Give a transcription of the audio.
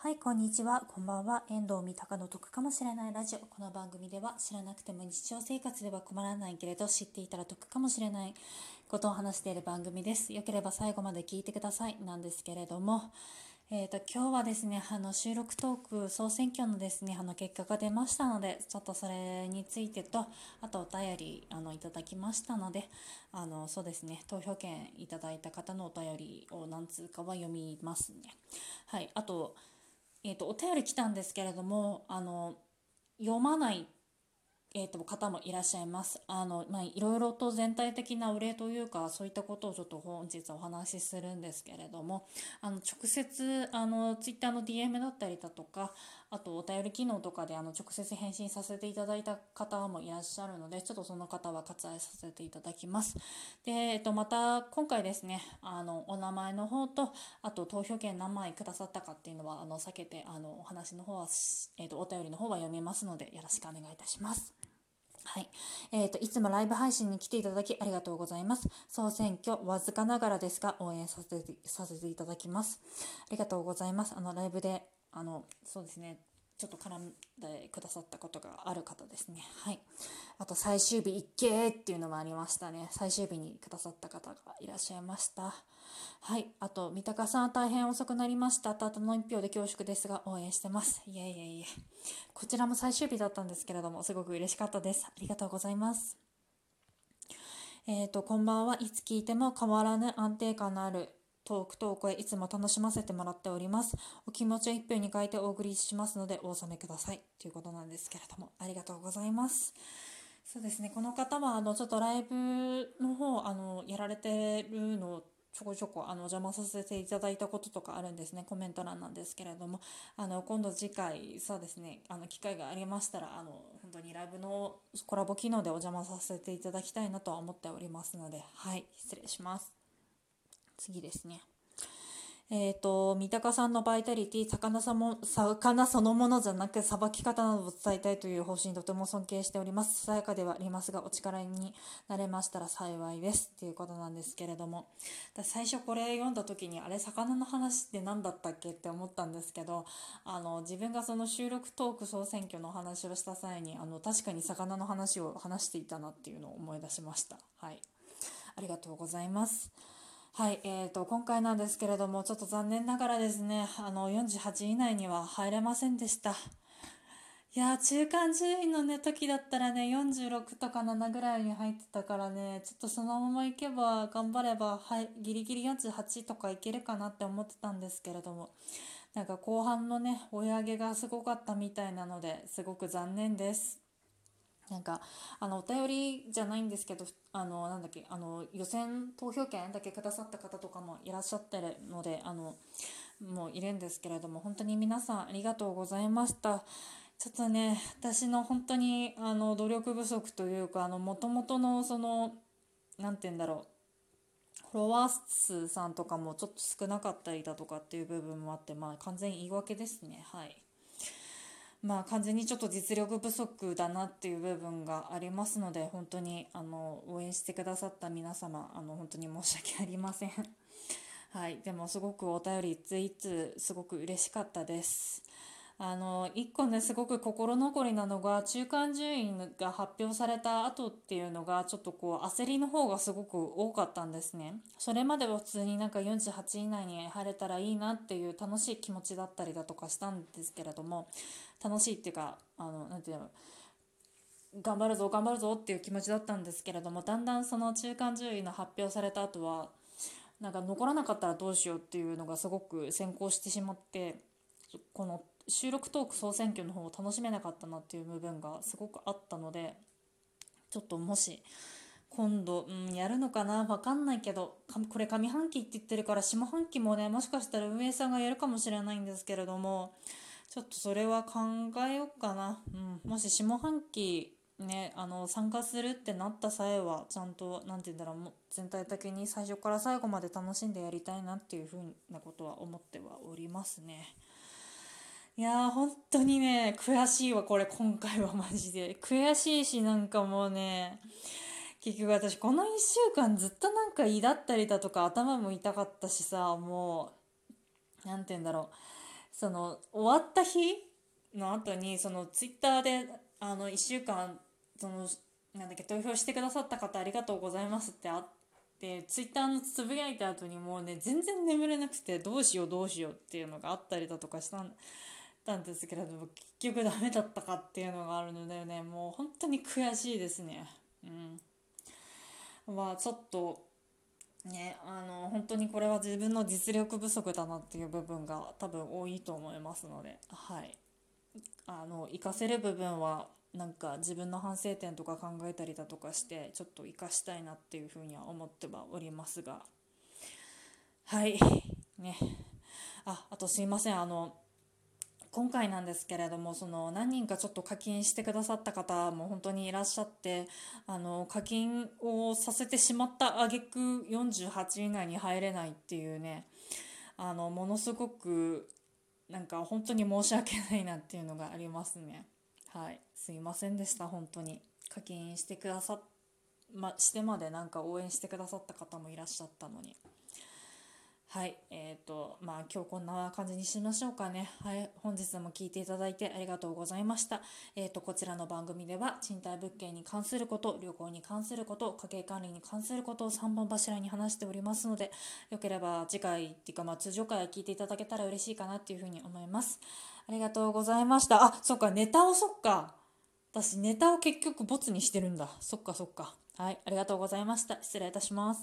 はい、こんにちは。こんばんは。遠藤三鷹の得かもしれないラジオ。この番組では知らなくても日常生活では困らないけれど知っていたら得かもしれないことを話している番組です。よければ最後まで聞いてください。なんですけれども、えーと、今日はですね、あの収録トーク総選挙のですね、あの結果が出ましたので、ちょっとそれについてと、あとお便りあのいただきましたので、あのそうですね、投票権いただいた方のお便りを何通かは読みますね。はい、あと、えーと、お便り来たんですけれども、あの読まないえーと、方もいらっしゃいます。あの、まあ、いろいろと全体的なお礼というか、そういったことをちょっと本日お話しするんですけれども、あの、直接、あの、ツイッターの DM だったりだとか、あとお便り機能とかであの直接返信させていただいた方もいらっしゃるので、ちょっとその方は割愛させていただきます。で、えっと、また今回ですね、あの、お名前の方と、あと投票権何枚くださったかっていうのは、あの、避けて、あの、お話の方は、えっと、お便りの方は読みますので、よろしくお願いいたします。はい。えっ、ー、と、いつもライブ配信に来ていただきありがとうございます。総選挙、わずかながらですが、応援させて、させていただきます。ありがとうございます。あの、ライブで、あの、そうですね、ちょっと絡んでくださったことがある方ですね。はい。あと、最終日行けっていうのもありましたね。最終日にくださった方がいらっしゃいました。はい。あと、三鷹さん大変遅くなりました。たったの一票で恐縮ですが、応援してます。いえいえいえ。こちらも最終日だったんですけれども、すごく嬉しかったです。ありがとうございます。えっ、ー、と、こんばんは。いつ聞いても変わらぬ安定感のあるトークトークへいつも楽しませてもらっております。お気持ちを一票に書いてお送りしますのでお納めください。ということなんですけれども、ありがとうございます。そうですね、この方は、あの、ちょっとライブの方、あの、やられてるのちょこちょこあの邪魔させていただいたこととかあるんですねコメント欄なんですけれどもあの今度次回そうですねあの機会がありましたらあの本当にライブのコラボ機能でお邪魔させていただきたいなとは思っておりますのではい失礼します次ですね。えっ、ー、と、三鷹さんのバイタリティ、魚さも、魚そのものじゃなく、さばき方などを伝えたいという方針とても尊敬しております。ささやかではありますが、お力になれましたら幸いです。っていうことなんですけれども。最初これ読んだ時に、あれ、魚の話って何だったっけって思ったんですけど、あの、自分がその収録トーク総選挙の話をした際に、あの、確かに魚の話を話していたなっていうのを思い出しました。はい。ありがとうございます。はい、えーと、今回なんですけれども、ちょっと残念ながらですね、あの、48位以内には入れませんでした。いや中間順位のね、時だったらね、46とか7ぐらいに入ってたからね、ちょっとそのままいけば、頑張れば、はい、ギリギリ48とかいけるかなって思ってたんですけれども、なんか後半のね、追い上げがすごかったみたいなので、すごく残念です。なんかあのお便りじゃないんですけどあのなんだっけあの予選投票権だけくださった方とかもいらっしゃってるのであのもういるんですけれども本当に皆さんありがとうございました。ちょっとね私の本当にあの努力不足というかもともとのその何て言うんだろうフォロワー数さんとかもちょっと少なかったりだとかっていう部分もあってまあ完全に言い訳ですね。はい。まあ完全にちょっと実力不足だなっていう部分がありますので本当にあの応援してくださった皆様あの本当に申し訳ありません。はい。でもすごくお便りついつすごく嬉しかったです。あの1個ねすごく心残りなのが中間順位が発表された後っていうのがちょっとこう焦りの方がすごく多かったんですね。それまでは普通になんか48位以内に入れたらいいなっていう楽しい気持ちだったりだとかしたんですけれども楽しいっていうかあのなていうの頑張るぞ頑張るぞっていう気持ちだったんですけれどもだんだんその中間順位の発表された後はなんか残らなかったらどうしようっていうのがすごく先行してしまってこの収録トーク総選挙の方を楽しめなかったなっていう部分がすごくあったのでちょっともし今度、うん、やるのかなわかんないけどこれ上半期って言ってるから下半期もねもしかしたら運営さんがやるかもしれないんですけれどもちょっとそれは考えようかな、うん、もし下半期ね、あの参加するってなった際はちゃんと何て言うんだろう全体的に最初から最後まで楽しんでやりたいなっていうふうなことは思ってはおりますね。いやー、本当にね、悔しいわ、これ、今回はマジで。悔しいし、なんかもうね、結局私、この1週間ずっとなんか胃だったりだとか、頭も痛かったしさ、もう、なんて言うんだろうその終わった日の後にそのツイッターであの1週間そのなんだっけ投票してくださった方ありがとうございますってあってツイッターのつぶやいた後にもうね全然眠れなくてどうしようどうしようっていうのがあったりだとかしたんたんですけれども結局ダメだったかっていうのがあるのでね。もう本当に悔しいですね。うん、まあちょっとねあの本当にこれは自分の実力不足だなっていう部分が多分多いと思いますので。はい。あの活かせる部分はなんか自分の反省点とか考えたりだとかしてちょっと生かしたいなっていうふうには思ってはおりますが。はい。ね。ああとすいません。あの今回なんですけれどもその何人かちょっと課金してくださった方も本当にいらっしゃってあの課金をさせてしまった挙句48位以内に入れないっていうねあのものすごくなんか本当に申し訳ないなっていうのがありますね。はい。すいませんでした本当に。課金してくださっましてまでなんか応援してくださった方もいらっしゃったのに。はい、えっ、ー、と、まあ今日こんな感じにしましょうかね。はい、本日も聞いていただいてありがとうございました。えっ、ー、と、こちらの番組では賃貸物件に関すること、旅行に関すること、家計管理に関することを3本柱に話しておりますので、よければ次回っていうかまあ通常回聞いていただけたら嬉しいかなっていうふうに思います。ありがとうございました。あ、そっか、ネタをそっか。私ネタを結局ボツにしてるんだ。そっかそっか。はい、ありがとうございました。失礼いたします。